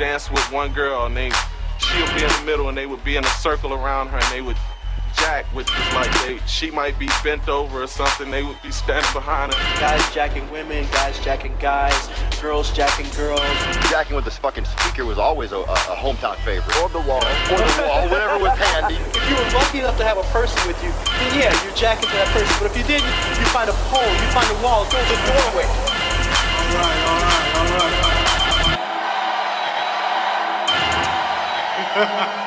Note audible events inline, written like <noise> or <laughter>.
Dance with one girl, and they she'll be in the middle, and they would be in a circle around her, and they would jack, which is like they she might be bent over or something. They would be standing behind her. Guys jacking women, guys jacking guys, girls jacking girls. Jacking with this fucking speaker was always a, a, a hometown favorite. Or the wall. Or the wall, whatever was handy. <laughs> If you were lucky enough to have a person with you, then yeah, you're jacking to that person. But if you didn't, you find a pole, you find a wall, go to the doorway. Yeah. <laughs>